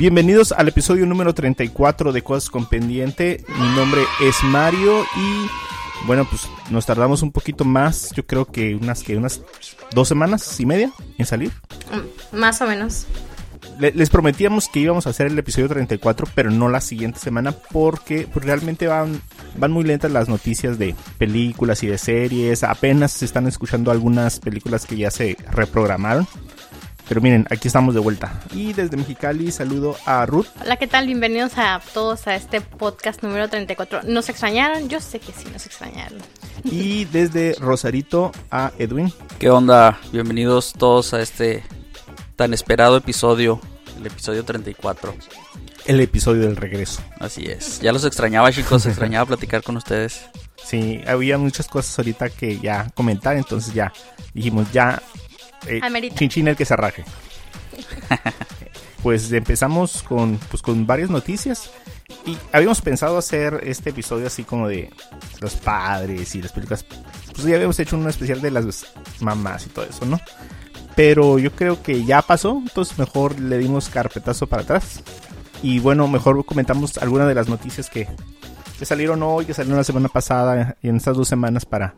Bienvenidos al episodio número 34 de Cosas con Pendiente. Mi nombre es Mario y bueno, pues nos tardamos un poquito más, yo creo que unas que unas dos semanas y media en salir. Mm, más o menos. les prometíamos que íbamos a hacer el episodio 34, pero no la siguiente semana porque pues, realmente van, van muy lentas las noticias de películas y de series. Apenas se están escuchando algunas películas que ya se reprogramaron. Pero miren, aquí estamos de vuelta. Y desde Mexicali saludo a Ruth. Hola, ¿qué tal? Bienvenidos a todos a este podcast número 34. ¿Nos extrañaron? Yo sé que sí, nos extrañaron. Y desde Rosarito a Edwin. ¿Qué onda? Bienvenidos todos a este tan esperado episodio, el episodio 34. El episodio del regreso. Así es. Ya los extrañaba, chicos, extrañaba platicar con ustedes. Sí, había muchas cosas ahorita que ya comentar, entonces ya dijimos, ya eh, chinchín el que se arraje. pues empezamos con, pues, con varias noticias. Y habíamos pensado hacer este episodio así como de los padres y las películas. Pues ya habíamos hecho un especial de las mamás y todo eso, ¿no? Pero yo creo que ya pasó, entonces mejor le dimos carpetazo para atrás. Y bueno, mejor comentamos algunas de las noticias que, que salieron hoy, que salieron la semana pasada y en estas dos semanas para,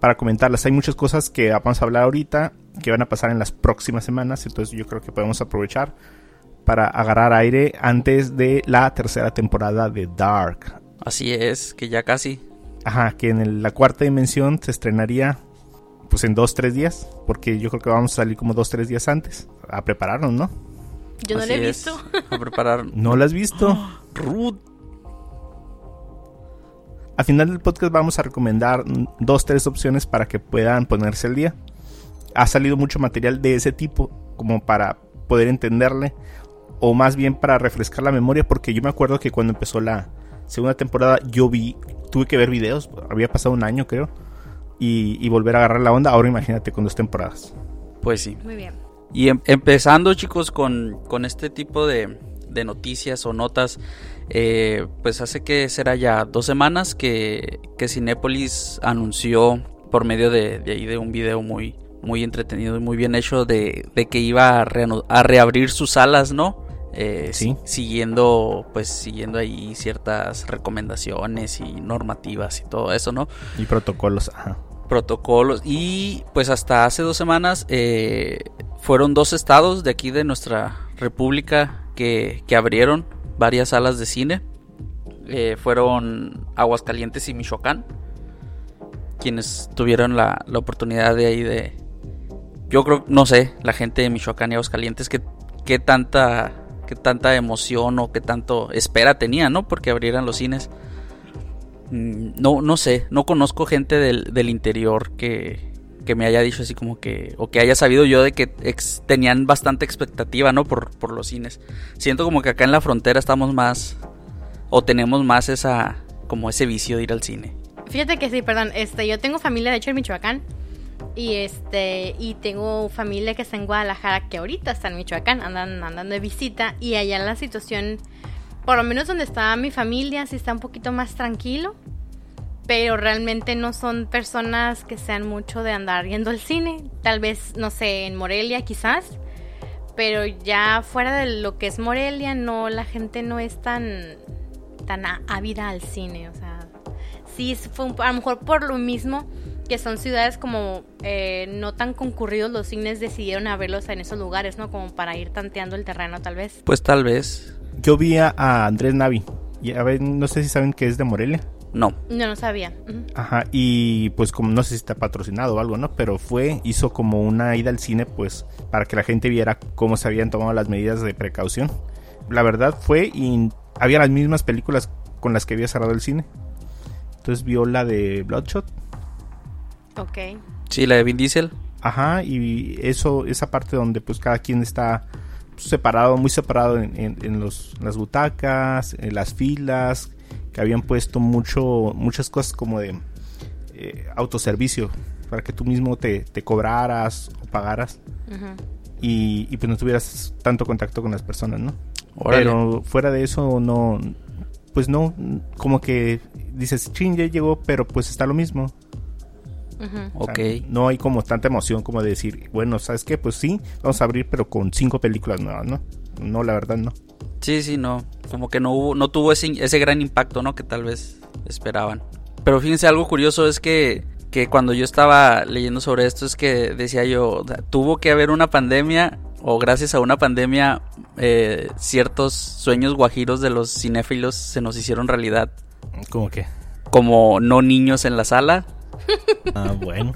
para comentarlas. Hay muchas cosas que vamos a hablar ahorita, que van a pasar en las próximas semanas, entonces yo creo que podemos aprovechar para agarrar aire antes de la tercera temporada de Dark. Así es, que ya casi. Ajá, que en la cuarta dimensión se estrenaría pues en dos, tres días, porque yo creo que vamos a salir como dos, tres días antes a prepararnos, ¿no? Yo no la he visto. a preparar. ¿No la has visto? Ruth. Al final del podcast vamos a recomendar dos, tres opciones para que puedan ponerse al día. Ha salido mucho material de ese tipo como para poder entenderle o más bien para refrescar la memoria porque yo me acuerdo que cuando empezó la segunda temporada yo vi, tuve que ver videos, había pasado un año creo y, volver a agarrar la onda, ahora imagínate con dos temporadas. Pues sí. Muy bien. Y em, empezando chicos con, con este tipo de, de noticias o notas, eh, pues hace que será ya dos semanas que, que Cinépolis anunció por medio de, ahí de un video muy, muy entretenido y muy bien hecho de, que iba a, a, reabrir sus salas, ¿no? Eh, sí. Siguiendo, pues siguiendo ahí ciertas recomendaciones y normativas y todo eso, ¿no? Y protocolos, Protocolos. Y pues hasta hace dos semanas eh, fueron dos estados de aquí de nuestra república que, abrieron varias salas de cine. Eh, fueron Aguascalientes y Michoacán. Quienes tuvieron la, oportunidad de ahí de... Yo creo, no sé, la gente de Michoacán y Aguascalientes, que, que tanta, que tanta emoción o que tanto espera tenía, ¿no? Porque abrieran los cines. Mm, no, no sé, no conozco gente del, del interior que, que me haya dicho así como que, o que haya sabido yo de que tenían bastante expectativa, ¿no? Por, por los cines. Siento como que acá en la frontera estamos más, o tenemos más esa, como ese vicio de ir al cine. Fíjate que sí, perdón, este, yo tengo familia de hecho en Michoacán. Y este, y tengo familia que está en Guadalajara que ahorita está en Michoacán, andan andando de visita. Y allá la situación, por lo menos donde estaba mi familia, sí está un poquito más tranquilo pero realmente no son personas que sean mucho de andar yendo al cine. Tal vez, no sé, en Morelia quizás, pero ya fuera de lo que es Morelia, no, la gente no es tan, tan ávida al cine. O sea, sí, fue a lo mejor por lo mismo que son ciudades como eh, no tan concurridos los cines decidieron abrirlos en esos lugares, ¿no? Como para ir tanteando el terreno tal vez. Pues tal vez. Yo vi a Andrés Navi. Y a ver, no sé si saben que es de Morelia. No. No, no sabía. Ajá, y pues como no sé si está patrocinado o algo, ¿no? Pero fue, hizo como una ida al cine, pues, para que la gente viera cómo se habían tomado las medidas de precaución. La verdad fue y había las mismas películas con las que había cerrado el cine. Entonces vio la de Bloodshot. Ok. Sí, la de Vin Diesel. Ajá, y eso, esa parte donde pues cada quien está separado, muy separado en, en- en los, las butacas, en las filas, que habían puesto mucho, muchas cosas como de eh, autoservicio, para que tú mismo te, te cobraras o pagaras y, y pues no tuvieras tanto contacto con las personas, ¿no? Órale. Pero fuera de eso, no, pues no, como que dices, ching, ya llegó, pero pues está lo mismo. Ujú. O sea, Ok. no hay como tanta emoción como de decir, bueno, ¿sabes qué? Pues sí, vamos a abrir, pero con cinco películas nuevas, ¿no? No, la verdad no. Sí, sí, no. Como que no hubo, no tuvo ese, ese gran impacto, ¿no? Que tal vez esperaban. Pero fíjense, algo curioso es que, que cuando yo estaba leyendo sobre esto es que decía yo, tuvo que haber una pandemia o gracias a una pandemia eh, ciertos sueños guajiros de los cinéfilos se nos hicieron realidad. Como que, Como no niños en la sala ah, bueno.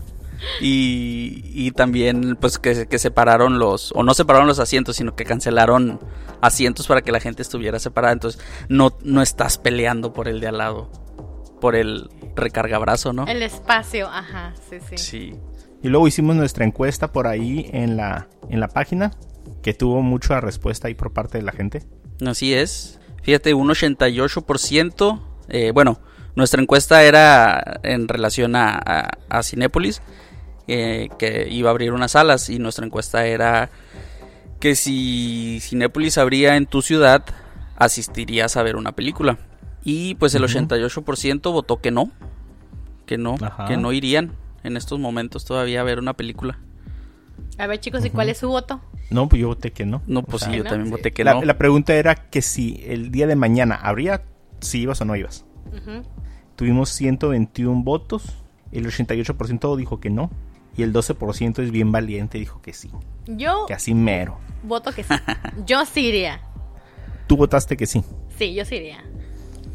Y, y también pues que, que separaron los, o no separaron los asientos, sino que cancelaron asientos para que la gente estuviera separada. Entonces no, no estás peleando por el de al lado, por el recargabrazo, ¿no? El espacio, ajá, sí, sí. Sí. Y luego hicimos nuestra encuesta por ahí en la, en la página, que tuvo mucha respuesta ahí por parte de la gente. Así es. Fíjate, un 88%. eh, bueno, nuestra encuesta era en relación a, a, a Cinépolis, eh, que iba a abrir unas salas, y nuestra encuesta era que si Cinépolis abría en tu ciudad, asistirías a ver una película. Y pues el Ujú. 88% votó que no, que no, Ajá. que no irían en estos momentos todavía a ver una película. A ver, chicos, ¿y cuál es su voto? No, pues yo voté que no. No, O pues sea, sí, yo ¿no? también voté que la, no. la pregunta era que si el día de mañana habría, si ibas o no ibas. Ujú. Tuvimos 121 votos, el 88% dijo que no, y el 12% es bien valiente, dijo que sí, Yo que así mero. voto que sí. Yo sí iría. Tú votaste que sí. Sí, yo sí iría.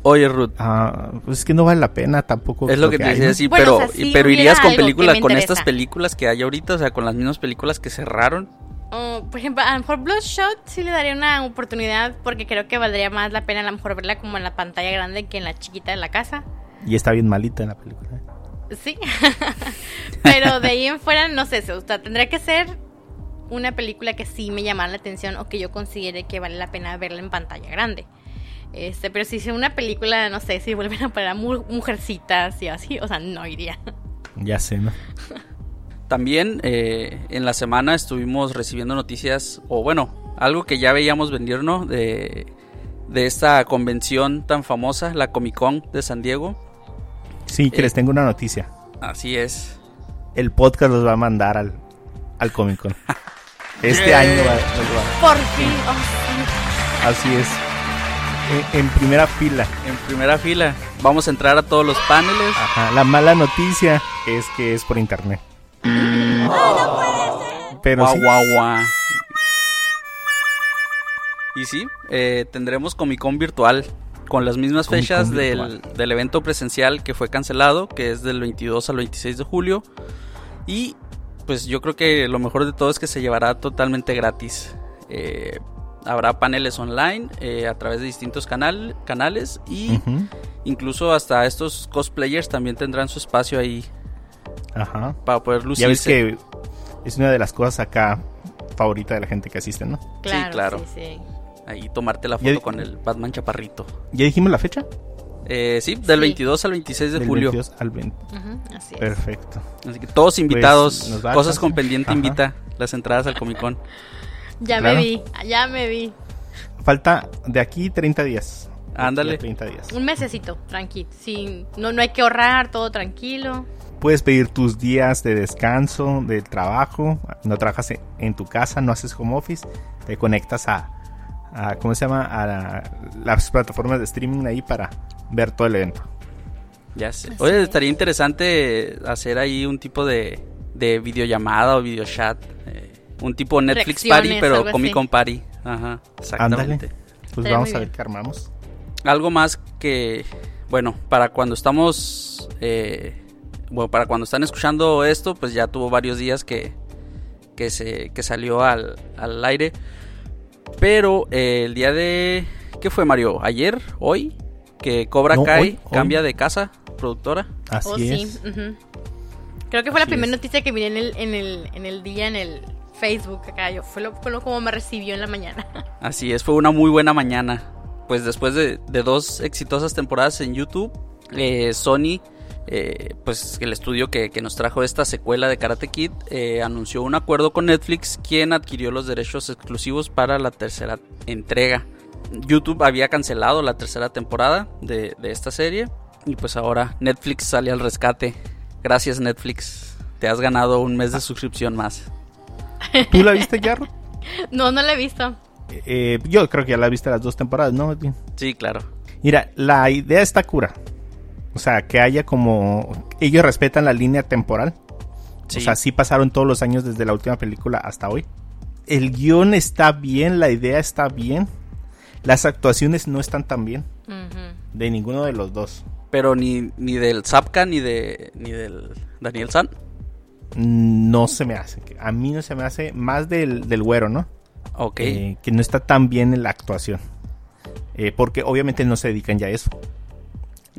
Oye, Ruth, Ah, pues es que no vale la pena tampoco. Es lo que te hay, decía, sí, Bueno, pero, o sea, si pero irías con que películas, con interesa. estas películas que hay ahorita, o sea, con las mismas películas que cerraron. Oh, por ejemplo, a lo mejor Bloodshot sí le daría una oportunidad porque creo que valdría más la pena a lo mejor verla como en la pantalla grande que en la chiquita de la casa. Y está bien malita en la película. Sí. Pero de ahí en fuera, no sé, o sea, tendría que ser una película que sí me llamara la atención o que yo considere que vale la pena verla en pantalla grande. Este, pero si es una película, no sé, si vuelven a poner a mu- mujercitas y así, o sea, no iría. Ya sé, ¿no? También eh, en la semana estuvimos recibiendo noticias, o bueno, algo que ya veíamos venir, ¿no? De, de esta convención tan famosa, la Comic Con de San Diego. Sí, que Eh. les tengo una noticia. Así es. El podcast los va a mandar al, al Comic Con. Este Yeah. año va, los va- Por fin, oh, Así es. En, en primera fila. En primera fila, vamos a entrar a todos los paneles. Ajá. La mala noticia es que es por internet. Pero Guau, sí. guau, guau. Y sí, eh, tendremos Comic Con virtual con las mismas Comic fechas del, del evento presencial que fue cancelado, que es del 22 al 26 de julio. Y pues yo creo que lo mejor de todo es que se llevará totalmente gratis. Eh, habrá paneles online eh, a través de distintos canal, canales y incluso hasta estos cosplayers también tendrán su espacio ahí Ajá. para poder Ya ves lucirse. que es una de las cosas acá favorita de la gente que asiste, ¿no? claro, claro. sí, sí. Ahí tomarte la foto con el Batman Chaparrito. ¿Ya dijimos la fecha? Eh, sí, del Sí. 22 al 26 de Del julio. 22 al 20. Ujú, así es. Perfecto. Así que todos invitados. Pues, da cosas con pendiente Ajá. invita. Las entradas al Comic Con. Ya Claro. me vi, ya me vi. Falta de aquí 30 días. De Ándale. 30 días. Un mesecito, tranquilo. Sí, no, no hay que ahorrar, todo tranquilo. Puedes pedir tus días de descanso, del trabajo. No trabajas en tu casa, no haces home office. Te conectas a, a ¿cómo se llama? A la- las plataformas de streaming ahí para ver todo el evento. Ya sé. Oye, es. estaría interesante hacer ahí un tipo de, de videollamada o videochat. eh, un tipo Netflix Reacciones, Party, pero Comic. Con Party. Ajá, exactamente. Ándale. Pues vamos a ver qué armamos. Algo más que, bueno, para cuando estamos, eh, bueno, para cuando están escuchando esto, pues ya tuvo varios días que, que, se, que salió al, al aire. Pero eh, el día de, ¿qué fue Mario? ¿Ayer? ¿Hoy? Que Cobra No, Kai hoy, hoy. cambia de casa, productora. Así Oh, es. sí. Creo que fue la primera es. noticia que vi en el, en el, en el día, en el Facebook acá. Yo, fue, lo, fue lo como me recibió en la mañana. Así es, fue una muy buena mañana. Pues después de, de dos exitosas temporadas en YouTube, eh, Sony, eh, pues el estudio que, que, nos trajo esta secuela de Karate Kid, eh, anunció un acuerdo con Netflix, quien adquirió los derechos exclusivos para la tercera entrega. YouTube había cancelado la tercera temporada de, de esta serie y pues ahora Netflix sale al rescate. Gracias Netflix, te has ganado un mes de suscripción más. ¿Tú la viste, Jarro? no, no la he visto. Eh, yo creo que ya la viste las dos temporadas, ¿no? Sí, claro. Mira, la idea está cura. O sea, que haya como... Ellos respetan la línea temporal. Sí. O sea, sí pasaron todos los años desde la última película hasta hoy. El guion está bien, la idea está bien. Las actuaciones no están tan bien. Uh -huh. De ninguno de los dos. Pero ni, ni del Zapka ni de ni del Daniel San. No se me hace. A mí no se me hace más del, del güero, ¿no? Ok. Eh, que no está tan bien en la actuación. Eh, porque obviamente no se dedican ya a eso.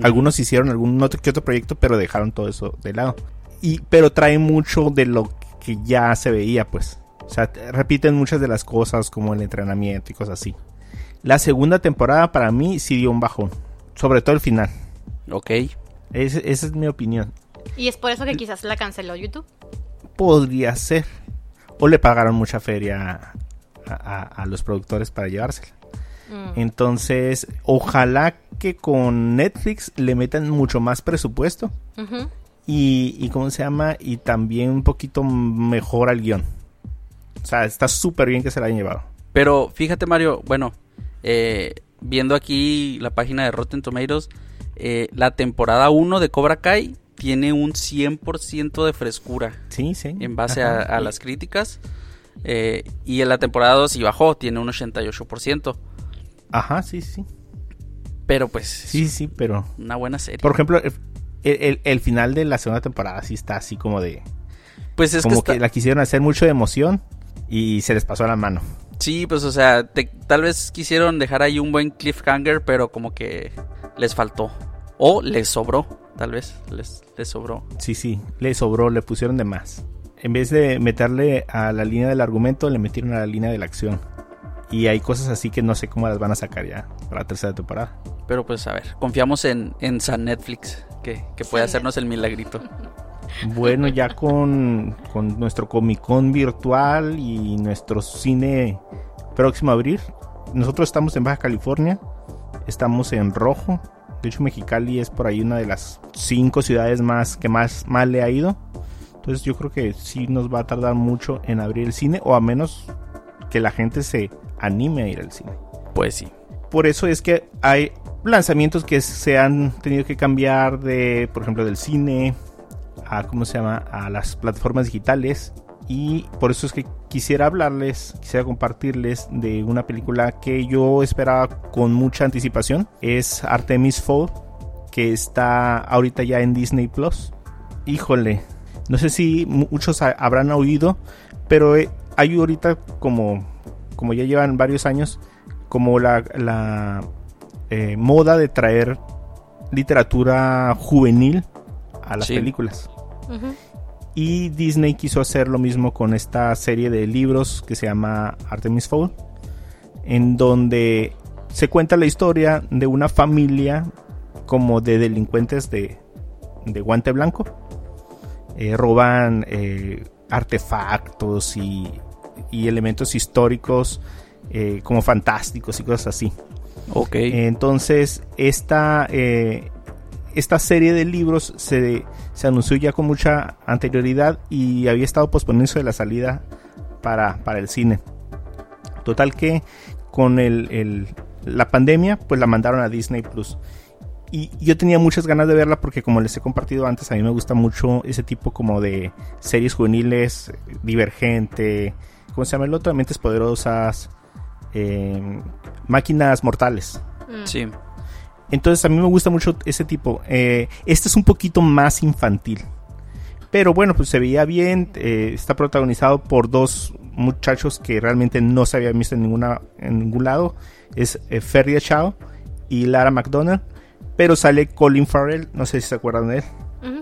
Algunos hicieron algún otro que otro proyecto, pero dejaron todo eso de lado. Y, pero trae mucho de lo que ya se veía, pues. O sea, repiten muchas de las cosas como el entrenamiento y cosas así. La segunda temporada para mí sí dio un bajón. Sobre todo el final. Ok. Es, esa es mi opinión. ¿Y es por eso que quizás la canceló YouTube? Podría ser. O le pagaron mucha feria a, a, a los productores para llevársela. Mm. Entonces, ojalá que con Netflix le metan mucho más presupuesto. Uh -huh. y, y, ¿cómo se llama? Y también un poquito mejor al guion. O sea, está súper bien que se la hayan llevado. Pero fíjate, Mario, bueno, eh, viendo aquí la página de Rotten Tomatoes, eh, la temporada 1 de Cobra Kai tiene un 100% de frescura. Sí, sí. En base a, a, las críticas. Eh, y en la temporada 2 sí bajó, tiene un 88%. Ajá, sí, sí. Pero pues. Sí, sí, pero. Una buena serie. Por ejemplo, el, el, el final de la segunda temporada sí está así como de. Pues es como que, está... que la quisieron hacer mucho de emoción y se les pasó a la mano. Sí, pues o sea, te, tal vez quisieron dejar ahí un buen cliffhanger, pero como que les faltó. O les sobró, tal vez, les, les sobró. Sí, sí, les sobró, le pusieron de más. En vez de meterle a la línea del argumento, le metieron a la línea de la acción. Y hay cosas así que no sé cómo las van a sacar ya para la tercera temporada. Pero pues a ver, confiamos en, en San Netflix, que, que puede sí. hacernos el milagrito. Bueno, ya con, con nuestro Comic Con virtual y nuestro cine próximo a abrir. Nosotros estamos en Baja California, estamos en rojo. De hecho, Mexicali es por ahí una de las cinco ciudades más que más mal le ha ido. Entonces yo creo que sí nos va a tardar mucho en abrir el cine, o a menos que la gente se anime a ir al cine. Pues sí. Por eso es que hay lanzamientos que se han tenido que cambiar de, por ejemplo, del cine a, ¿cómo se llama?, a las plataformas digitales. Y por eso es que quisiera hablarles, quisiera compartirles de una película que yo esperaba con mucha anticipación. Es Artemis Fowl, que está ahorita ya en Disney Plus. Híjole, no sé si muchos habrán oído, pero hay ahorita como, como ya llevan varios años, como la, la eh, moda de traer literatura juvenil a las sí. películas. Uh -huh. Y Disney quiso hacer lo mismo con esta serie de libros que se llama Artemis Fowl, en donde se cuenta la historia de una familia como de delincuentes de, de guante blanco. Eh, roban eh, artefactos y, y, elementos históricos eh, como fantásticos y cosas así. Ok. Entonces, esta, eh, esta serie de libros se, se, anunció ya con mucha anterioridad y había estado posponiéndose de la salida para, para el cine. Total que con el, el, la pandemia, pues la mandaron a Disney Plus. Y yo tenía muchas ganas de verla porque como les he compartido antes, a mí me gusta mucho ese tipo como de series juveniles, divergente, ¿cómo se llama el otro? Mentes poderosas, eh, máquinas mortales. Sí. Entonces a mí me gusta mucho ese tipo. Eh, este es un poquito más infantil. Pero bueno, pues se veía bien. Eh, está protagonizado por dos muchachos que realmente no se habían visto en, ninguna, en ningún lado. Es eh, Ferry Chao y Lara McDonald. Pero sale Colin Farrell. No sé si se acuerdan de él.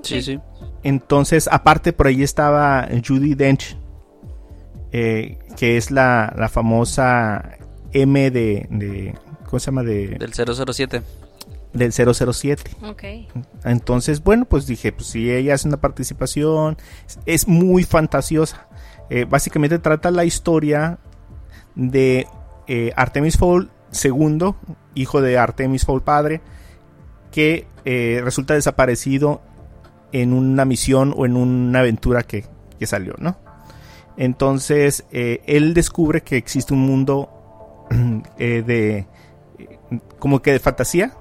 Sí, sí. Entonces, aparte por ahí estaba Judy Dench. Eh, que es la, la famosa M de, de, ¿cómo se llama? De, Del 007. del 007. Ok. Entonces, bueno, pues dije, pues si ella hace una participación, es muy fantasiosa. Eh, básicamente trata la historia de eh, Artemis Fowl II, hijo de Artemis Fowl padre, que eh, resulta desaparecido en una misión o en una aventura que, que salió, ¿no? Entonces, eh, él descubre que existe un mundo eh, de como que de fantasía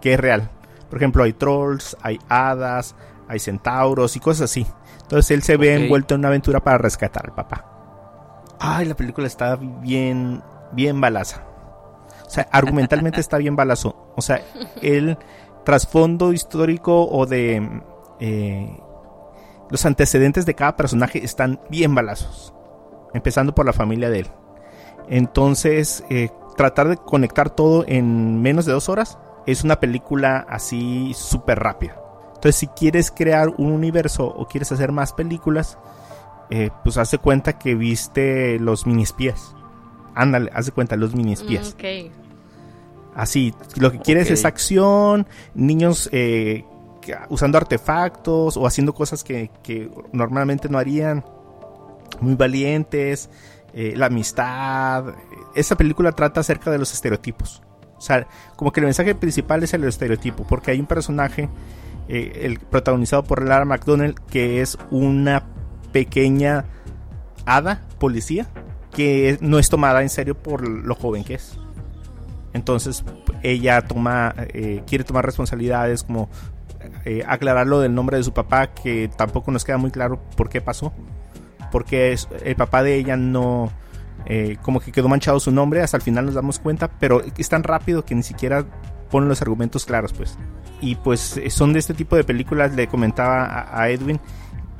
que es real. Por ejemplo, hay trolls, hay hadas, hay centauros y cosas así. Entonces él se ve envuelto en una aventura para rescatar al papá. Ay, la película está bien, bien balaza. O sea, argumentalmente está bien balazo. O sea, el trasfondo histórico o de eh, los antecedentes de cada personaje están bien balazos. Empezando por la familia de él. Entonces, eh, tratar de conectar todo en menos de dos horas es una película así súper rápida. Entonces, si quieres crear un universo o quieres hacer más películas, eh, pues haz de cuenta que viste los mini espías. Ándale, haz de cuenta, los mini espías. Ok. Así, lo que quieres es acción, niños eh, usando artefactos o haciendo cosas que, normalmente no harían, muy valientes, eh, la amistad. Esa película trata acerca de los estereotipos. O sea, como que el mensaje principal es el estereotipo, porque hay un personaje, eh, el protagonizado por Lara McDonnell, que es una pequeña hada policía que no es tomada en serio por lo joven que es. Entonces ella toma, eh, quiere tomar responsabilidades como eh, aclarar lo del nombre de su papá, que tampoco nos queda muy claro por qué pasó. Porque es- el papá de ella no, eh, como que quedó manchado su nombre, hasta el final nos damos cuenta, pero es tan rápido que ni siquiera ponen los argumentos claros, pues. Y pues son de este tipo de películas, le comentaba a, a Edwin,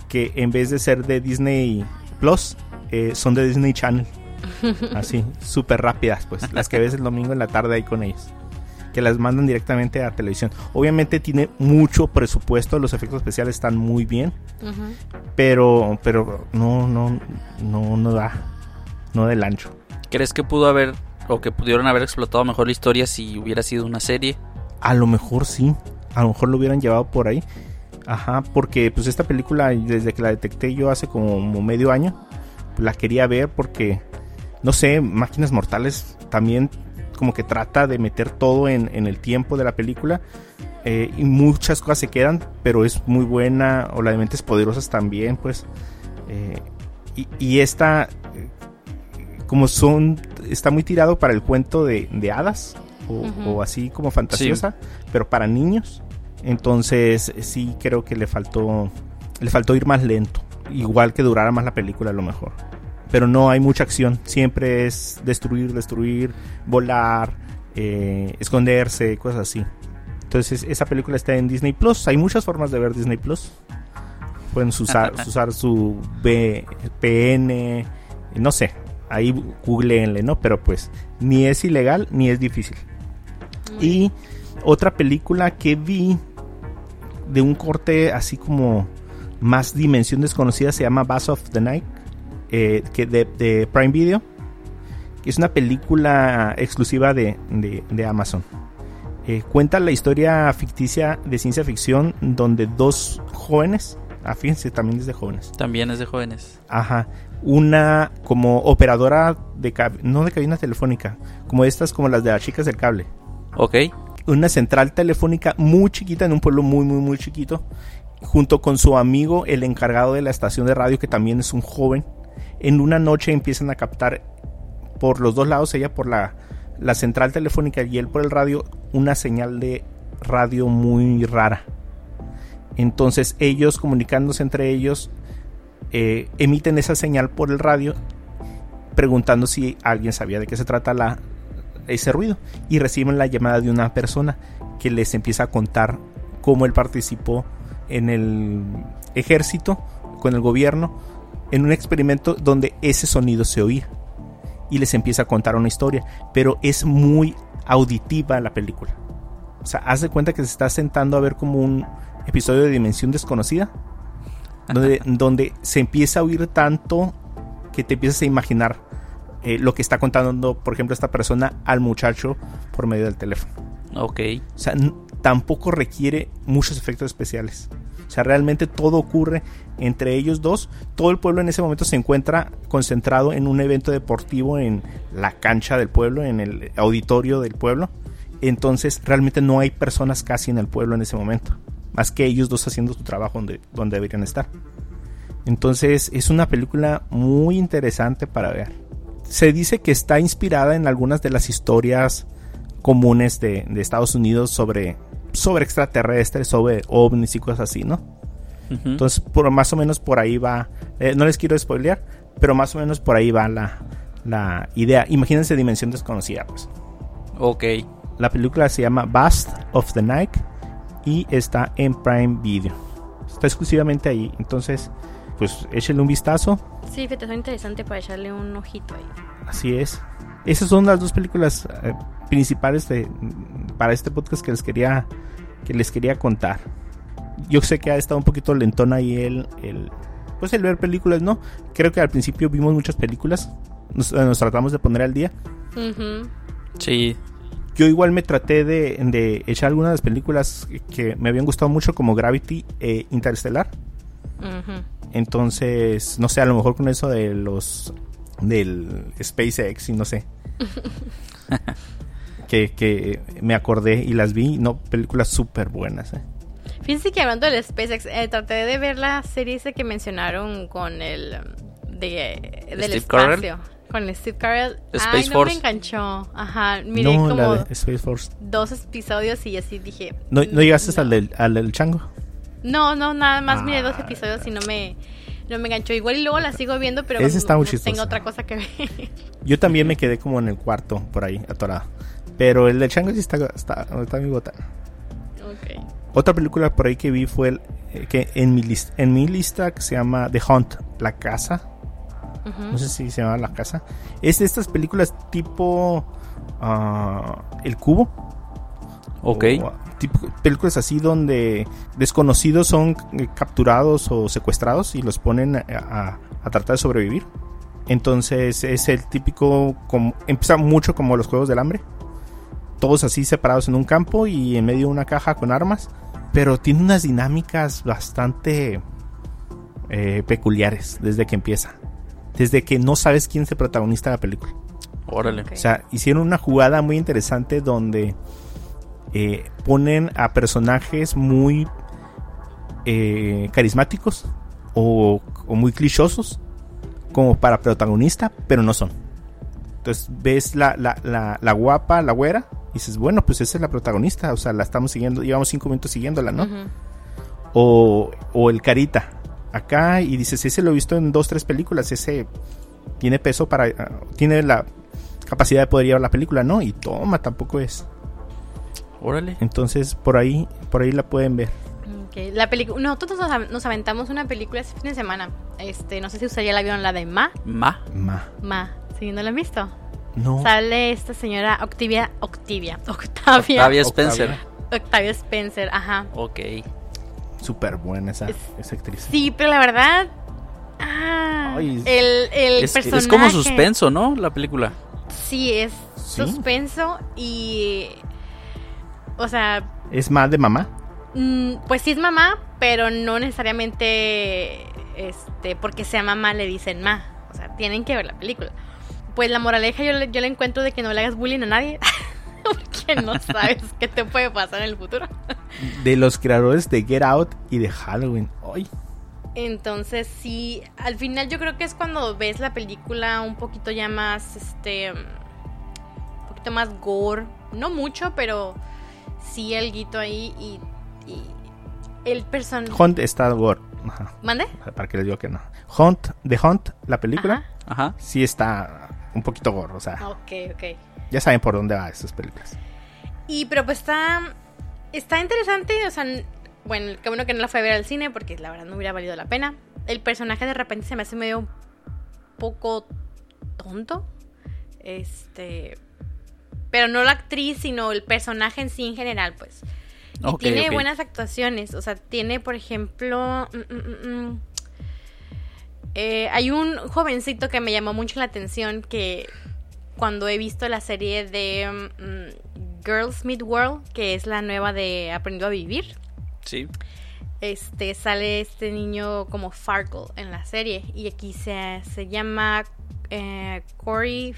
que en vez de ser de Disney Plus, eh, son de Disney Channel. Así, súper rápidas, pues. Las que ves el domingo en la tarde ahí con ellos. Que las mandan directamente a televisión. Obviamente tiene mucho presupuesto, los efectos especiales están muy bien. Pero, pero no, no, no, no da. No del ancho. ¿Crees que pudo haber o que pudieron haber explotado mejor la historia si hubiera sido una serie? A lo mejor sí. A lo mejor lo hubieran llevado por ahí. Ajá, porque pues esta película, desde que la detecté yo hace como medio año, pues, la quería ver porque, no sé, Máquinas Mortales también como que trata de meter todo en, en el tiempo de la película. eh, y muchas cosas se quedan, pero es muy buena. O la de Mentes Poderosas también, pues. eh, y, y esta, eh, como son, está muy tirado para el cuento de, de hadas. O así como fantasiosa, pero para niños. Entonces sí creo que le faltó, le faltó ir más lento. Igual que durara más la película a lo mejor. Pero no hay mucha acción. Siempre es destruir, destruir, volar, eh, esconderse, cosas así. Entonces esa película está en Disney Plus. Hay muchas formas de ver Disney Plus. Pueden usar, usar su VPN, no sé. Ahí googleenle, ¿no? Pero pues ni es ilegal ni es difícil. Y otra película que vi de un corte así como más dimensión desconocida se llama Bass of the Night eh, que de, de Prime Video que es una película exclusiva de, de- de Amazon Eh, cuenta la historia ficticia de ciencia ficción donde dos jóvenes ah, fíjense también es de jóvenes También es de jóvenes. Ajá. Una como operadora de cab- no de cabina telefónica, como estas como las de las chicas del cable. Ok. Una central telefónica muy chiquita en un pueblo muy muy muy chiquito, junto con su amigo el encargado de la estación de radio que también es un joven. En una noche empiezan a captar por los dos lados, ella por la, la central telefónica y él por el radio, una señal de radio muy rara. Entonces ellos comunicándose entre ellos eh, emiten esa señal por el radio preguntando si alguien sabía de qué se trata la, ese ruido y reciben la llamada de una persona que les empieza a contar cómo él participó en el ejército con el gobierno en un experimento donde ese sonido se oía y les empieza a contar una historia pero es muy auditiva la película o sea haz de cuenta que se está sentando a ver como un episodio de Dimensión Desconocida donde, donde se empieza a oír tanto que te empiezas a imaginar eh, lo que está contando, por ejemplo, esta persona al muchacho por medio del teléfono. Ok. O sea, tampoco requiere muchos efectos especiales. O sea, realmente todo ocurre entre ellos dos. Todo el pueblo en ese momento se encuentra concentrado en un evento deportivo en la cancha del pueblo, en el auditorio del pueblo. Entonces, realmente no hay personas casi en el pueblo en ese momento. Más que ellos dos haciendo su trabajo donde, donde deberían estar. Entonces, es una película muy interesante para ver. Se dice que está inspirada en algunas de las historias comunes de, de Estados Unidos sobre, sobre extraterrestres, sobre ovnis y cosas así, ¿no? Entonces, por, más o menos por ahí va. eh, no les quiero spoilear, pero más o menos por ahí va la, la idea. Imagínense Dimensión Desconocida, pues. Ok. La película se llama Bust of the Night y está en Prime Video. Está exclusivamente ahí. Entonces, pues échenle un vistazo. Sí, fíjate, es interesante para echarle un ojito ahí. Así es. Esas son las dos películas eh, principales de, para este podcast que les quería que les quería contar. Yo sé que ha estado un poquito lentón ahí el, el pues el ver películas, ¿no? Creo que al principio vimos muchas películas. Nos, eh, nos tratamos de poner al día. Sí. Yo igual me traté de, de echar algunas de las películas que me habían gustado mucho como Gravity e Interstellar. Ujú. Entonces, no sé, a lo mejor con eso de los del SpaceX y no sé. que, que me acordé y las vi, no, películas súper buenas. ¿eh? Fíjense que hablando del SpaceX, eh, traté de ver la serie esa que mencionaron con el um, de, del Steve espacio. Con el Steve Carell. Space Ay, no Force. me enganchó. Ajá, miré no, como la de Space Force. dos episodios y así dije. ¿No, no llegaste no. al, del, al del chango? No, no, nada más miré dos Ah. episodios y no me, no me enganchó. Igual y luego la sigo viendo, pero Ese está muy no chistoso. tengo otra cosa que ver. Yo también me quedé como en el cuarto, por ahí, atorado. Pero el del chango sí está, está, está muy botán. ok. Otra película por ahí que vi fue el, eh, que en mi, lista, en mi lista que se llama The Hunt, La Casa. No sé si se llama La Casa. Es de estas películas tipo ah, El Cubo. Ok. O, tipo, películas así donde desconocidos son eh, capturados o secuestrados y los ponen a, a- a tratar de sobrevivir. Entonces es el típico, como, empieza mucho como los Juegos del Hambre. Todos así separados en un campo y en medio de una caja con armas. Pero tiene unas dinámicas bastante eh, peculiares desde que empieza. Desde que no sabes quién es el protagonista de la película. Órale. Ok. O sea, hicieron una jugada muy interesante donde eh, ponen a personajes muy eh, carismáticos o, o muy clichosos como para protagonista, pero no son. Entonces ves la, la, la, la guapa, la güera, y dices, bueno, pues esa es la protagonista, o sea, la estamos siguiendo, llevamos cinco minutos siguiéndola, ¿no? O, o el Carita. Acá y dices, ese lo he visto en dos, tres películas, ese tiene peso para... tiene la capacidad de poder llevar la película, ¿no? Y toma, tampoco es. Órale. Entonces, por ahí, por ahí la pueden ver. Ok, La película, nosotros nos, av- nos aventamos una película este fin de semana. Este, no sé si ustedes ya la vieron, la de Ma. Ma. Ma. Ma, ¿sí? ¿No la han visto? No. Sale esta señora Octavia, Octavia, Octavia, Octavia Spencer. Octavia Spencer, ajá. Ok. Súper buena esa, Es- esa actriz. Sí, pero la verdad, ah, Ay, el, el Es, personaje. es como suspenso, ¿no? La película. Sí, es ¿Sí? suspenso y, o sea, Es más de mamá. Mm, pues sí es mamá, pero no necesariamente este porque sea mamá le dicen ma. O sea, tienen que ver la película. Pues la moraleja yo, le- yo le encuentro de que no le hagas bullying a nadie. porque no sabes qué te puede pasar en el futuro. De los creadores de Get Out y de Halloween. Ay, Entonces sí, al final yo creo que es cuando ves la película un poquito ya más, este, un poquito más gore. No mucho, pero sí el guito ahí y, y el personaje... Hunt está gore. Ajá. ¿Mande? Para que les digo que no. Hunt, The Hunt, la película, Ajá. Ajá. sí está un poquito gore. O sea, Ok, ok. ya saben por dónde van esas películas. Y pero pues está está interesante, o sea, bueno, qué bueno que no la fue a ver al cine porque la verdad no hubiera valido la pena. El personaje de repente se me hace medio un poco tonto. Este, pero no la actriz, sino el personaje en sí en general, pues. Y Ok, tiene buenas actuaciones, o sea, tiene, por ejemplo, mm, mm, mm, Eh, hay un jovencito que me llamó mucho la atención que cuando he visto la serie de mm, Girls Meet World, que es la nueva de Aprendió a Vivir, Sí. este sale este niño como Farkle en la serie y aquí se, se llama eh, Corey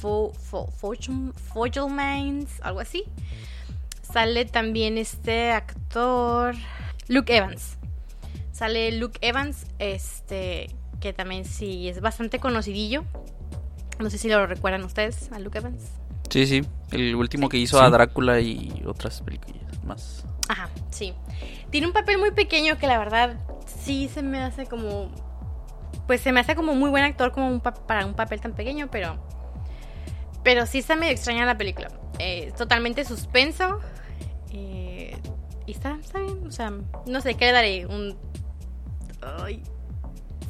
Fo- Fo- Fogelm- Fogelmans, algo así. Sale también este actor Luke Evans. Sale Luke Evans, este que también sí es bastante conocidillo. No sé si lo recuerdan ustedes a Luke Evans. Sí, sí. El último que hizo Sí. a Drácula y otras películas más. Ajá, sí. Tiene un papel muy pequeño que la verdad sí se me hace como. Pues se me hace como muy buen actor como un pa- para un papel tan pequeño, pero. Pero sí está medio extraña la película. Eh, totalmente suspenso. eh, y está, está bien. O sea, no sé, ¿qué le daré? Un. Ay,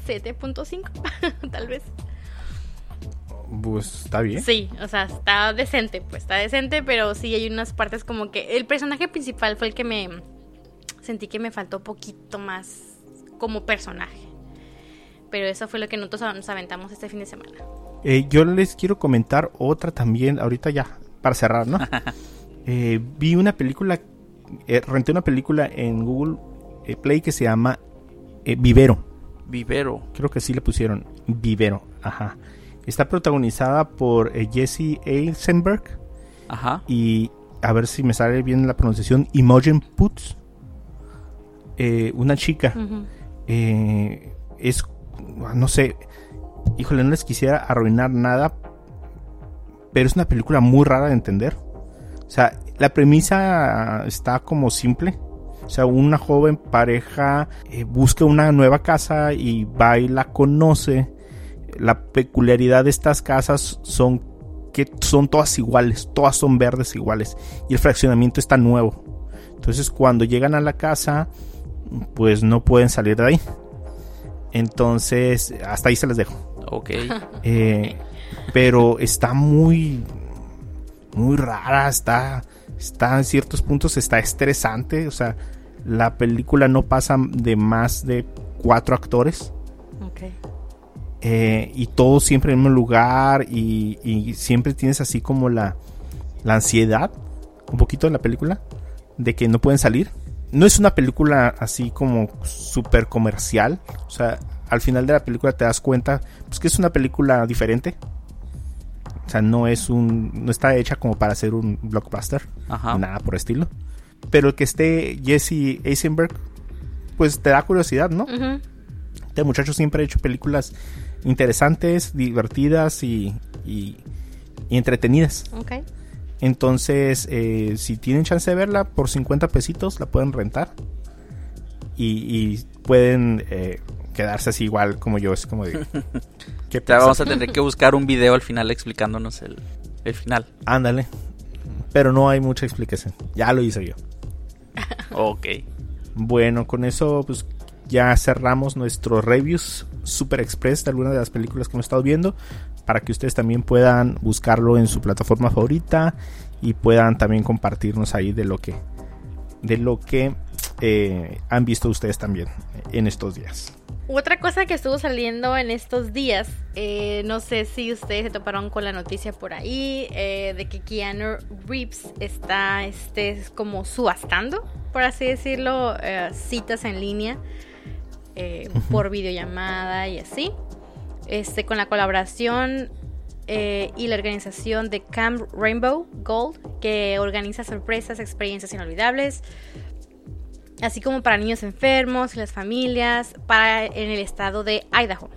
7.5, tal vez. Pues está bien. Sí, o sea, está decente, pues está decente, pero sí hay unas partes como que el personaje principal fue el que me sentí que me faltó poquito más como personaje. Pero eso fue lo que nosotros nos aventamos este fin de semana. Eh, yo les quiero comentar otra también, ahorita ya, para cerrar, ¿no? Eh, vi una película, eh, renté una película en Google Play que se llama Vivero. Vivero. Creo que sí le pusieron Vivero, ajá. Está protagonizada por eh, Jesse Eisenberg Ajá. y a ver si me sale bien la pronunciación, Imogen Putz. Eh, una chica. Eh, es, no sé, híjole, no les quisiera arruinar nada, pero es una película muy rara de entender. O sea, la premisa está como simple. O sea, una joven pareja eh, busca una nueva casa y va y la conoce. La peculiaridad de estas casas son que son todas iguales, todas son verdes iguales y el fraccionamiento está nuevo. Entonces, cuando llegan a la casa, pues no pueden salir de ahí. Entonces, hasta ahí se les dejo. Ok. Eh, pero está muy, muy rara, está, está en ciertos puntos, está estresante. O sea, la película no pasa de más de cuatro actores. Ok. eh, y todos siempre en el mismo lugar y, y siempre tienes así como la, la ansiedad, un poquito de la película, de que no pueden salir. No es una película así como súper comercial, o sea, al final de la película te das cuenta pues que es una película diferente. O sea, no es un no está hecha como para hacer un blockbuster, Ajá. nada por estilo. Pero el que esté Jesse Eisenberg pues te da curiosidad, ¿no? Este muchacho siempre ha hecho películas interesantes, divertidas y, y- y entretenidas. Ok. Entonces, eh, si tienen chance de verla, por 50 pesitos la pueden rentar. Y, y pueden eh, quedarse así igual como yo. Es como de... ¿Qué Ya pasa? vamos a tener que buscar un video al final explicándonos el, el final. Ándale. Pero no hay mucha explicación. Ya lo hice yo. Ok. Bueno, con eso pues ya cerramos nuestros reviews super express de algunas de las películas que hemos estado viendo para que ustedes también puedan buscarlo en su plataforma favorita y puedan también compartirnos ahí de lo que de lo que eh, han visto ustedes también en estos días. Otra cosa que estuvo saliendo en estos días, eh, no sé si ustedes se toparon con la noticia por ahí, eh, de que Keanu Reeves está este, como subastando, por así decirlo, eh, citas en línea por videollamada y así. Este, con la colaboración y la organización de Camp Rainbow Gold, que organiza sorpresas, experiencias inolvidables así como para niños enfermos y las familias, para en el estado de Idaho.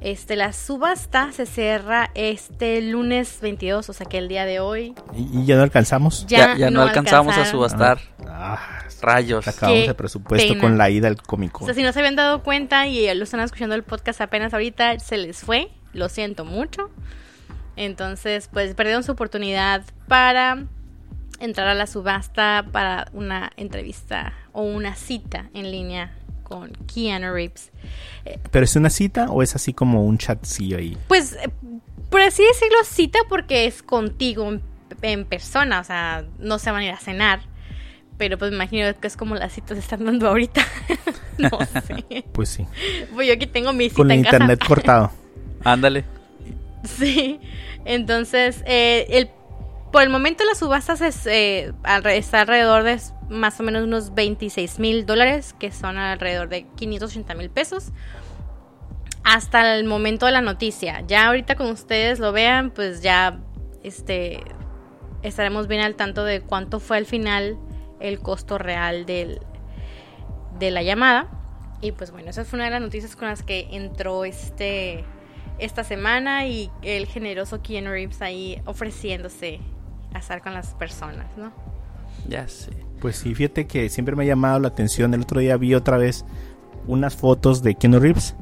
Este, la subasta se cierra este lunes 22, o sea que el día de hoy Y, y ya no alcanzamos. Ya, ya no, alcanzamos a subastar. Ah, Rayos. acabamos Qué el presupuesto pena. con la ida al cómico. O sea, si no se habían dado cuenta y lo están escuchando el podcast apenas ahorita, se les fue. Lo siento mucho. Entonces, pues perdieron su oportunidad para entrar a la subasta para una entrevista o una cita en línea con Keanu Reeves. ¿Pero es una cita o es así como un chatcillo ahí? Pues, eh, por así decirlo, cita porque es contigo en, en persona, o sea, no se van a ir a cenar. Pero pues me imagino que es como las citas están dando ahorita. no sé. Pues sí. Pues yo aquí tengo mi cita Con el en casa. internet cortado. Ándale. Sí, entonces, eh, el, por el momento las subastas es, eh, está alrededor de más o menos unos 26 mil dólares, que son alrededor de 580 mil pesos. Hasta el momento de la noticia. Ya ahorita cuando ustedes lo vean, pues ya este, estaremos bien al tanto de cuánto fue al final el costo real de la llamada. Y pues bueno, esa fue una de las noticias con las que entró este esta semana y el generoso Keanu Reeves ahí ofreciéndose estar con las personas, ¿no? Ya sé. Pues sí, fíjate que siempre me ha llamado la atención. El otro día vi otra vez unas fotos de Keanu Reeves.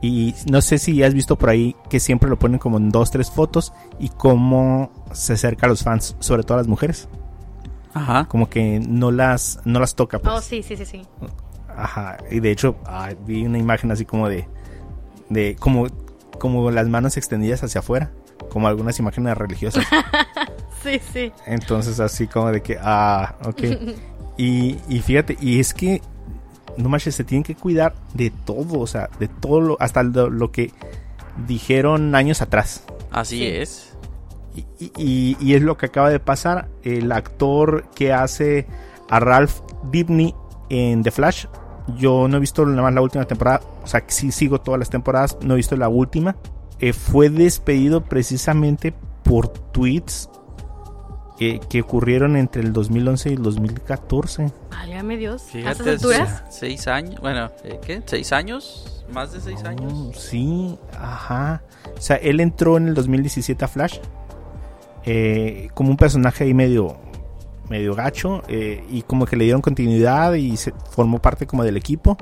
Y no sé si has visto por ahí que siempre lo ponen como en dos, tres fotos. Y cómo se acerca a los fans, sobre todo a las mujeres. Ajá. Como que no las, no las toca. Pues. Oh, sí, sí, sí, sí. Ajá. Y de hecho, ah, vi una imagen así como de. de como, como las manos extendidas hacia afuera. Como algunas imágenes religiosas. Sí, sí. Entonces así como de que, ah, ok. Y, y fíjate, y es que, no manches, se tienen que cuidar de todo, o sea, de todo, lo, hasta lo, lo que dijeron años atrás. Así Sí. es. Y, y- es lo que acaba de pasar. El actor que hace a Ralph Dibny en The Flash, yo no he visto nada más la última temporada, o sea, sí sigo todas las temporadas, no he visto la última. Eh, fue despedido precisamente por tweets eh, que ocurrieron entre el 2011 y el 2014. Válgame Dios. ¿A Fíjate, alturas? seis años. Bueno, ¿eh, ¿qué? ¿Seis años? ¿Más de seis años? Sí, ajá. O sea, él entró en el 2017 a Flash eh, como un personaje ahí medio, medio gacho eh, y como que le dieron continuidad y se formó parte como del equipo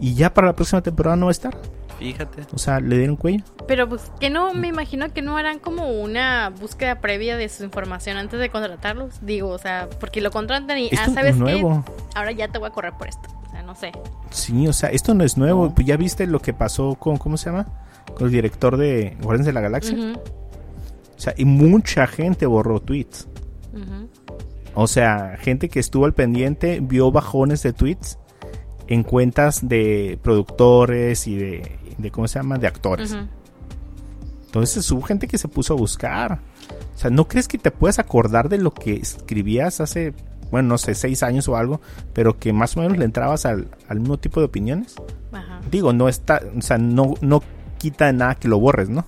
y ya para la próxima temporada no va a estar. Fíjate. O sea, le dieron cuello. Pero pues que no, me imagino que no harán como una búsqueda previa de su información antes de contratarlos. Digo, o sea, porque lo contratan y, ah, Esto ¿sabes es qué? nuevo. Ahora ya te voy a correr por esto. O sea, no sé. Sí, o sea, esto no es nuevo. No. Pues ya viste lo que pasó con, ¿cómo se llama? Con el director de Guardianes de la Galaxia. O sea, y mucha gente borró tweets. O sea, gente que estuvo al pendiente vio bajones de tweets en cuentas de productores y de, de ¿cómo se llama? De actores. Entonces hubo gente que se puso a buscar. O sea, ¿no crees que te puedes acordar de lo que escribías hace, bueno, no sé, seis años o algo, pero que más o menos le entrabas al, al mismo tipo de opiniones? Ajá. Digo, no está, o sea, no, no quita nada que lo borres, ¿no?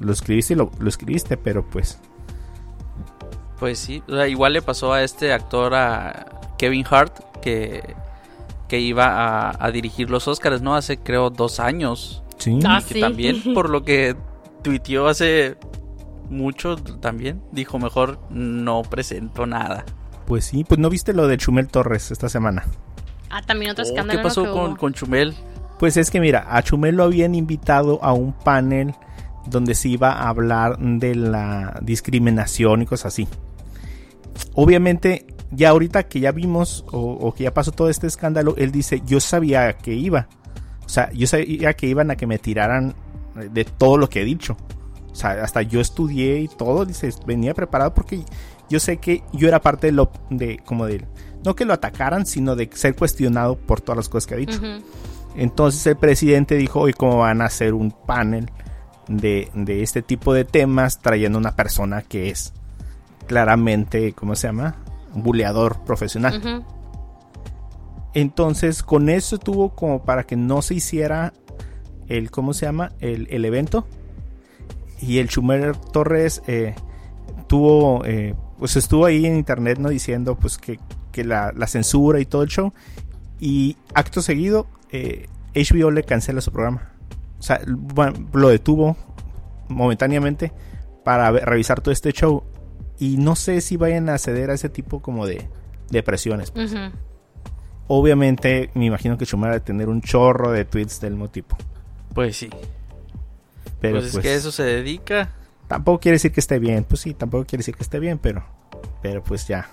Lo escribiste y lo, lo escribiste, pero pues... Pues sí, o sea, igual le pasó a este actor, a Kevin Hart, que, que iba a, a dirigir los Oscars, ¿no? Hace creo dos años. Sí. Ah, que sí. también, por lo que tuiteó hace mucho, también dijo mejor no presento nada. Pues sí, pues no viste lo de Chumel Torres esta semana. Ah, también otro Oh, escándalo. ¿Qué pasó que con, hubo. con Chumel? Pues es que mira, a Chumel lo habían invitado a un panel donde se iba a hablar de la discriminación y cosas así. Obviamente, ya ahorita que ya vimos o, o que ya pasó todo este escándalo, él dice, yo sabía que iba. O sea, yo sabía que iban a que me tiraran de todo lo que he dicho. O sea, hasta yo estudié y todo, dice, venía preparado porque yo sé que yo era parte de lo, de, como de, no que lo atacaran, sino de ser cuestionado por todas las cosas que ha dicho. Entonces el presidente dijo, hoy cómo van a hacer un panel de, de este tipo de temas trayendo una persona que es claramente, ¿cómo se llama? Un buleador profesional. Entonces con eso tuvo como para que no se hiciera el, ¿cómo se llama? El, el evento. Y el Schumer Torres eh, tuvo, eh, pues estuvo ahí en internet, ¿no? Diciendo pues que, que la, la censura y todo el show. Y acto seguido, eh, HBO le cancela su programa. O sea, lo detuvo momentáneamente para revisar todo este show. Y no sé si vayan a ceder a ese tipo como de, de presiones. Ujú. Obviamente, me imagino que Schumer ha de tener un chorro de tweets del mismo tipo. Pues sí. Pero pues, pues, es que eso se dedica. tampoco quiere decir que esté bien. Pues sí, tampoco quiere decir que esté bien, pero, pero pues ya.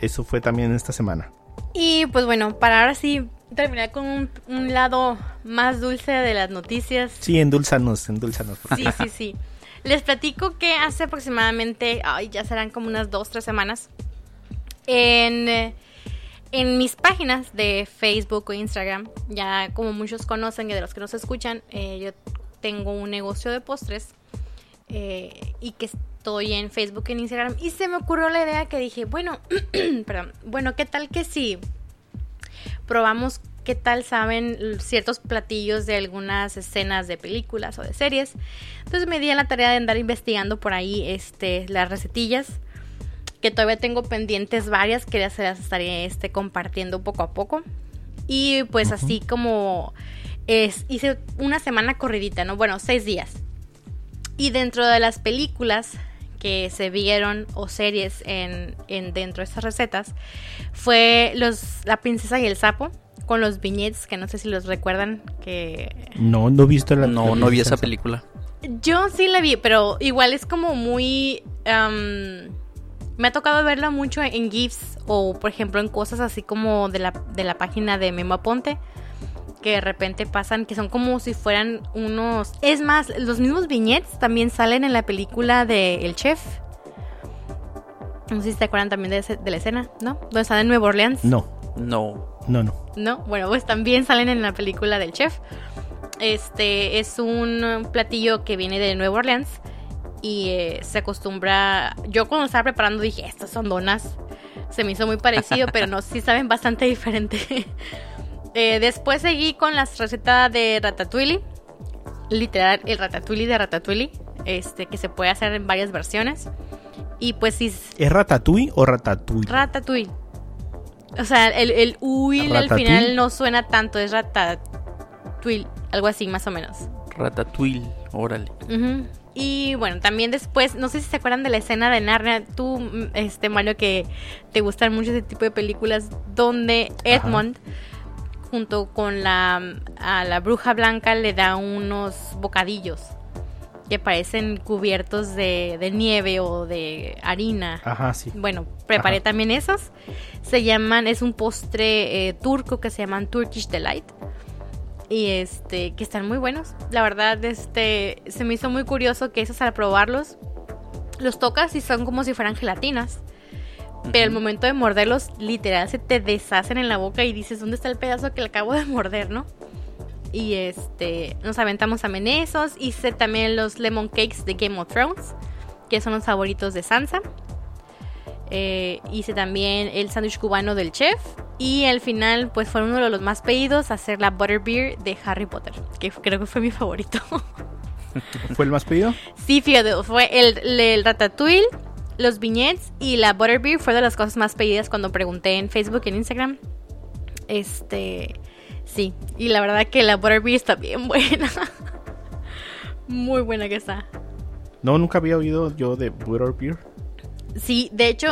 Eso fue también esta semana. Y pues bueno, para ahora sí terminar con un, un lado más dulce de las noticias. Sí, endulzanos, endulzanos. por Sí, sí, sí. Les platico que hace aproximadamente, ay, ya serán como unas dos, tres semanas, en, en mis páginas de Facebook o Instagram, ya como muchos conocen y de los que nos escuchan, eh, yo tengo un negocio de postres eh, y que estoy en Facebook en Instagram. Y se me ocurrió la idea que dije, bueno, perdón, bueno, ¿qué tal que si probamos qué tal saben ciertos platillos de algunas escenas de películas o de series? Entonces me di a la tarea de andar investigando por ahí este, las recetillas que todavía tengo pendientes varias que ya se las estaré este, compartiendo poco a poco. Y pues así como es, hice una semana corridita, ¿no? Bueno, seis días. Y dentro de las películas que se vieron o series en, dentro de estas recetas fue los La princesa y el sapo con los viñetes que no sé si los recuerdan que no no he visto la no no vi esa película. Yo sí la vi pero igual es como muy me ha tocado verla mucho en GIFs o por ejemplo en cosas así como de la, de la página de Memo Aponte que de repente pasan que son como si fueran unos es más los mismos viñetes también salen en la película de El Chef. No sé si se acuerdan también de, de la escena ¿no? donde están en Nueva Orleans. No. No no no no bueno pues también salen en la película del Chef este es un platillo que viene de Nueva Orleans y eh, se acostumbra. Yo cuando estaba preparando dije, estas son donas. Se me hizo muy parecido, pero no, sí saben bastante diferente. Eh, después seguí con las recetas de ratatouille. Literal, el ratatouille de ratatouille. Este, que se puede hacer en varias versiones. Y pues sí. ¿Es ratatouille o ratatouille? Ratatouille. O sea, el, el huil al final no suena tanto, es ratatouille. Algo así, más o menos. Ratatouille, órale. Y bueno, también después, no sé si se acuerdan de la escena de Narnia, tú, este Mario, que te gustan mucho ese tipo de películas, donde Edmond, junto con la, a la bruja blanca, le da unos bocadillos que parecen cubiertos de, de nieve o de harina. Ajá, sí. Bueno, preparé también esos. Se llaman, es un postre eh, turco que se llaman Turkish Delight y este que están muy buenos. La verdad, este se me hizo muy curioso que esos al probarlos los tocas y son como si fueran gelatinas. Pero al momento de morderlos, literal se te deshacen en la boca y dices, ¿dónde está el pedazo que le acabo de morder, no? Y este, nos aventamos también esos. Hice también los lemon cakes de Game of Thrones, que son los favoritos de Sansa. Eh, hice también el sándwich cubano del chef y al final, pues fue uno de los más pedidos hacer la Butterbeer de Harry Potter, que creo que fue mi favorito. ¿Fue el más pedido? Sí, fíjate, fue el, el ratatouille, los viñetes y la Butterbeer fue de las cosas más pedidas cuando pregunté en Facebook y en Instagram. Este, sí, y la verdad que la Butterbeer está bien buena. Muy buena que está. No, nunca había oído yo de Butterbeer. Sí, de hecho,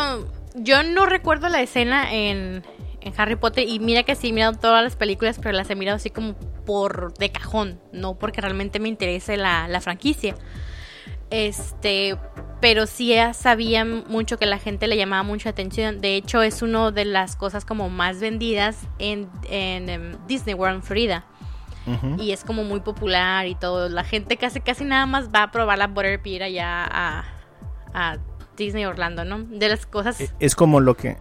yo no recuerdo la escena en, en Harry Potter y mira que sí he mirado todas las películas, pero las he mirado así como por de cajón, no porque realmente me interese la, la franquicia. Este, pero sí sabía mucho que la gente le llamaba mucha atención. De hecho, es una de las cosas como más vendidas en, en, em, Disney World en Florida. Y es como muy popular y todo. La gente casi casi nada más va a probar la Butterbeer allá a, a Disney Orlando, ¿no? De las cosas... Es como lo que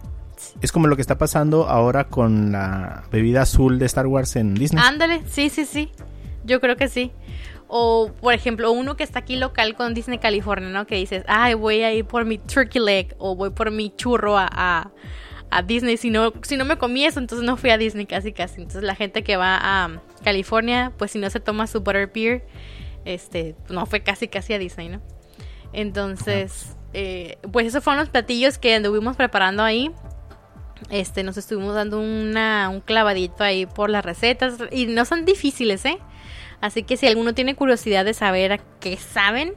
es como lo que está pasando ahora con la bebida azul de Star Wars en Disney. Ándale, sí, sí, sí. Yo creo que sí. O, por ejemplo, uno que está aquí local con Disney California, ¿no? Que dices, ay, voy a ir por mi turkey leg o voy por mi churro a, a, Disney. Si no, si no me comí eso, entonces no fui a Disney casi, casi. Entonces la gente que va a California, pues si no se toma su butterbeer, este, no fue casi, casi a Disney, ¿no? Entonces, eh, pues esos fueron los platillos que anduvimos preparando ahí. Este, nos estuvimos dando una, un clavadito ahí por las recetas y no son difíciles, ¿eh? Así que si alguno tiene curiosidad de saber a qué saben,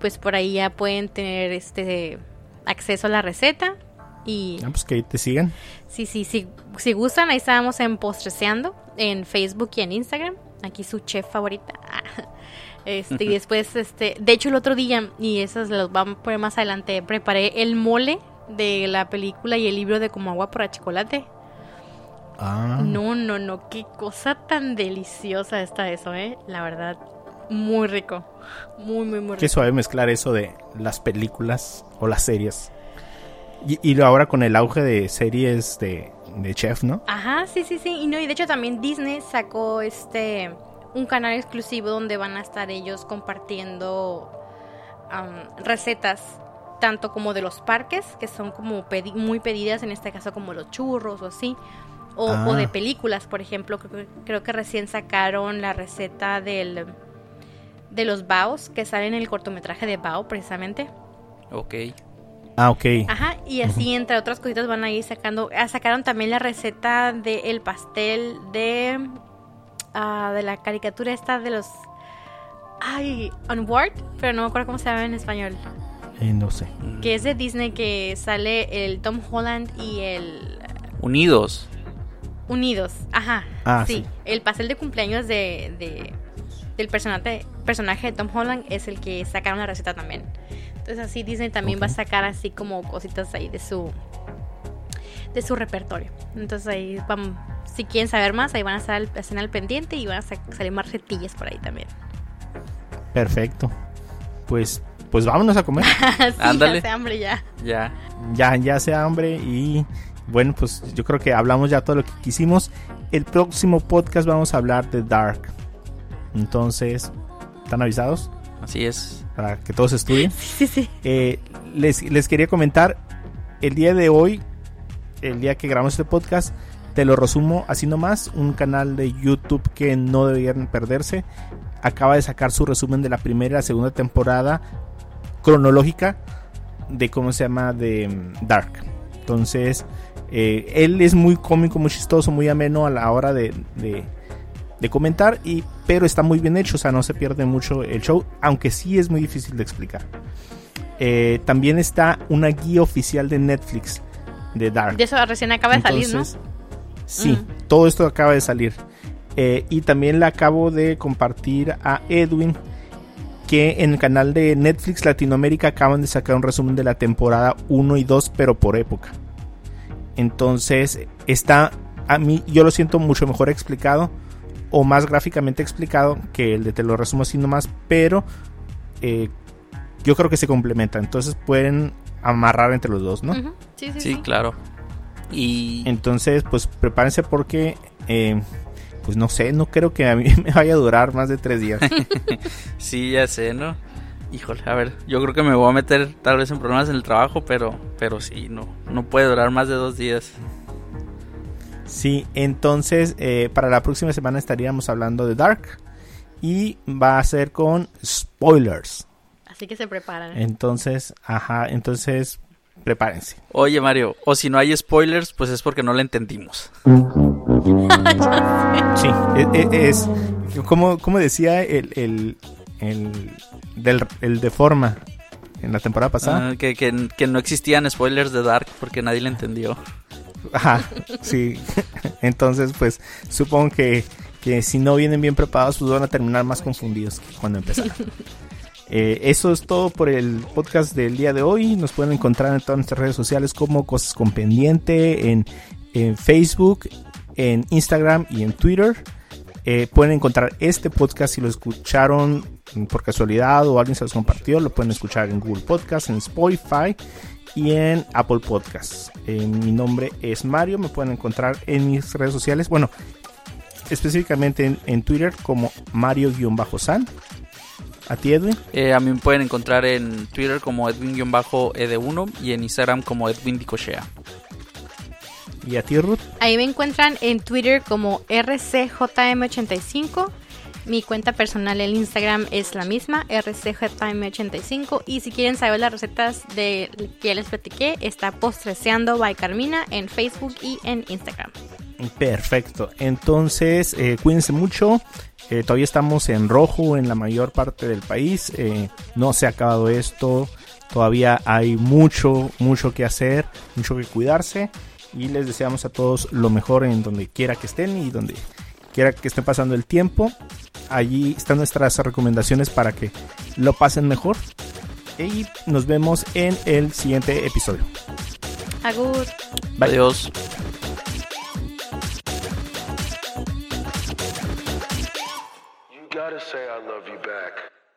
pues por ahí ya pueden tener este acceso a la receta y ah, pues que te sigan. Sí, sí, sí, si gustan, ahí estábamos en Postreseando en Facebook y en Instagram. Aquí su chef favorita. Este, y después, este, de hecho el otro día, y esas los vamos a poner más adelante, preparé el mole de la película y el libro de Como agua para chocolate. Ah. No, no, no, qué cosa tan deliciosa está eso, ¿eh? La verdad, muy rico. Muy, muy, muy rico. Qué suave mezclar eso de las películas o las series. Y, y ahora con el auge de series de, de chef, ¿no? Ajá, sí, sí, sí. Y no, y de hecho también Disney sacó este un canal exclusivo donde van a estar ellos compartiendo recetas tanto como de los parques, que son como pedi- muy pedidas, en este caso como los churros o así, o, Ah. o de películas, por ejemplo, creo, creo que recién sacaron la receta del de los baos que sale en el cortometraje de Bao precisamente. Ok. Ah, ok. Ajá, y así entre otras cositas van a ir sacando. ah, sacaron también la receta del pastel de. ah, de la caricatura esta de los. Ay, Onward, pero no me acuerdo cómo se llama en español. Eh, no sé. Que es de Disney que sale el Tom Holland y el. Unidos. Unidos. Ajá. Ah, sí. sí. El pastel de cumpleaños de, de- del personaje, personaje de Tom Holland es el que sacaron la receta también. Entonces así Disney también va a sacar así como cositas ahí de su de su repertorio. Entonces ahí vamos, si quieren saber más, ahí van a estar al, pendiente y van a sa- salir más retillas por ahí también. Perfecto. Pues, pues vámonos a comer. sí, Ándale. hace hambre ya. Ya. ya, ya sea hambre y bueno, pues yo creo que hablamos ya todo lo que quisimos. El próximo podcast vamos a hablar de Dark. Entonces, ¿están avisados? Así es. Para que todos estudien. Sí, sí. Eh, les, les quería comentar, el día de hoy, el día que grabamos este podcast, te lo resumo así nomás, un canal de YouTube que no deberían perderse. Acaba de sacar su resumen de la primera y la segunda temporada cronológica de cómo se llama de mm, Dark. Entonces, eh, él es muy cómico, muy chistoso, muy ameno a la hora de, de- de comentar, y, pero está muy bien hecho, o sea, no se pierde mucho el show, aunque sí es muy difícil de explicar. Eh, también está una guía oficial de Netflix de Dark. De eso recién acaba de salir, ¿no? Sí, Mm. todo esto acaba de salir. Eh, y también le acabo de compartir a Edwin que en el canal de Netflix Latinoamérica acaban de sacar un resumen de la temporada 1 y 2, pero por época. Entonces, está a mí, yo lo siento mucho mejor explicado o más gráficamente explicado que el de te lo resumo así nomás, pero eh, yo creo que se complementa. Entonces pueden amarrar entre los dos, ¿no? Ujú. Sí, sí, Sí, sí. claro. Y Entonces, pues prepárense porque, eh, pues no sé, no creo que a mí me vaya a durar más de tres días. sí, ya sé, ¿no? Híjole, a ver, yo creo que me voy a meter tal vez en problemas en el trabajo, pero, pero sí, no, no puede durar más de dos días. Sí, entonces eh, para la próxima semana estaríamos hablando de Dark y va a ser con spoilers. Así que se preparan. Entonces, ajá, entonces prepárense. Oye, Mario, o si no hay spoilers, pues es porque no le entendimos. Sí, e- e- es, como, como decía el, el, el, del, el de forma en la temporada pasada. Ah, que, que, que no existían spoilers de Dark porque nadie le entendió. Ajá, sí. Entonces, pues supongo que, que si no vienen bien preparados, pues van a terminar más confundidos que cuando empezaron. Eh, eso es todo por el podcast del día de hoy. Nos pueden encontrar en todas nuestras redes sociales como Cosas con Pendiente, en, en Facebook, en Instagram y en Twitter. Eh, pueden encontrar este podcast si lo escucharon por casualidad o alguien se los compartió. Lo pueden escuchar en Google Podcast, en Spotify y en Apple Podcasts. Eh, mi nombre es Mario. Me pueden encontrar en mis redes sociales. Bueno, específicamente en, en Twitter como Mario-San. A ti, Edwin. Eh, a mí me pueden encontrar en Twitter como Edwin-ED1 y en Instagram como Edwin Dicochea. Y a ti, Ruth. Ahí me encuentran en Twitter como RCJM85. Mi cuenta personal en Instagram es la misma, RCJM85. Y si quieren saber las recetas de que les platiqué, está Postreseando by Carmina en Facebook y en Instagram. Perfecto. Entonces, eh, cuídense mucho. Eh, todavía estamos en rojo en la mayor parte del país. Eh, no se ha acabado esto. Todavía hay mucho, mucho que hacer, mucho que cuidarse. Y les deseamos a todos lo mejor en donde quiera que estén y donde quiera que esté pasando el tiempo. Allí están nuestras recomendaciones para que lo pasen mejor. Y nos vemos en el siguiente episodio. Agur. Adiós.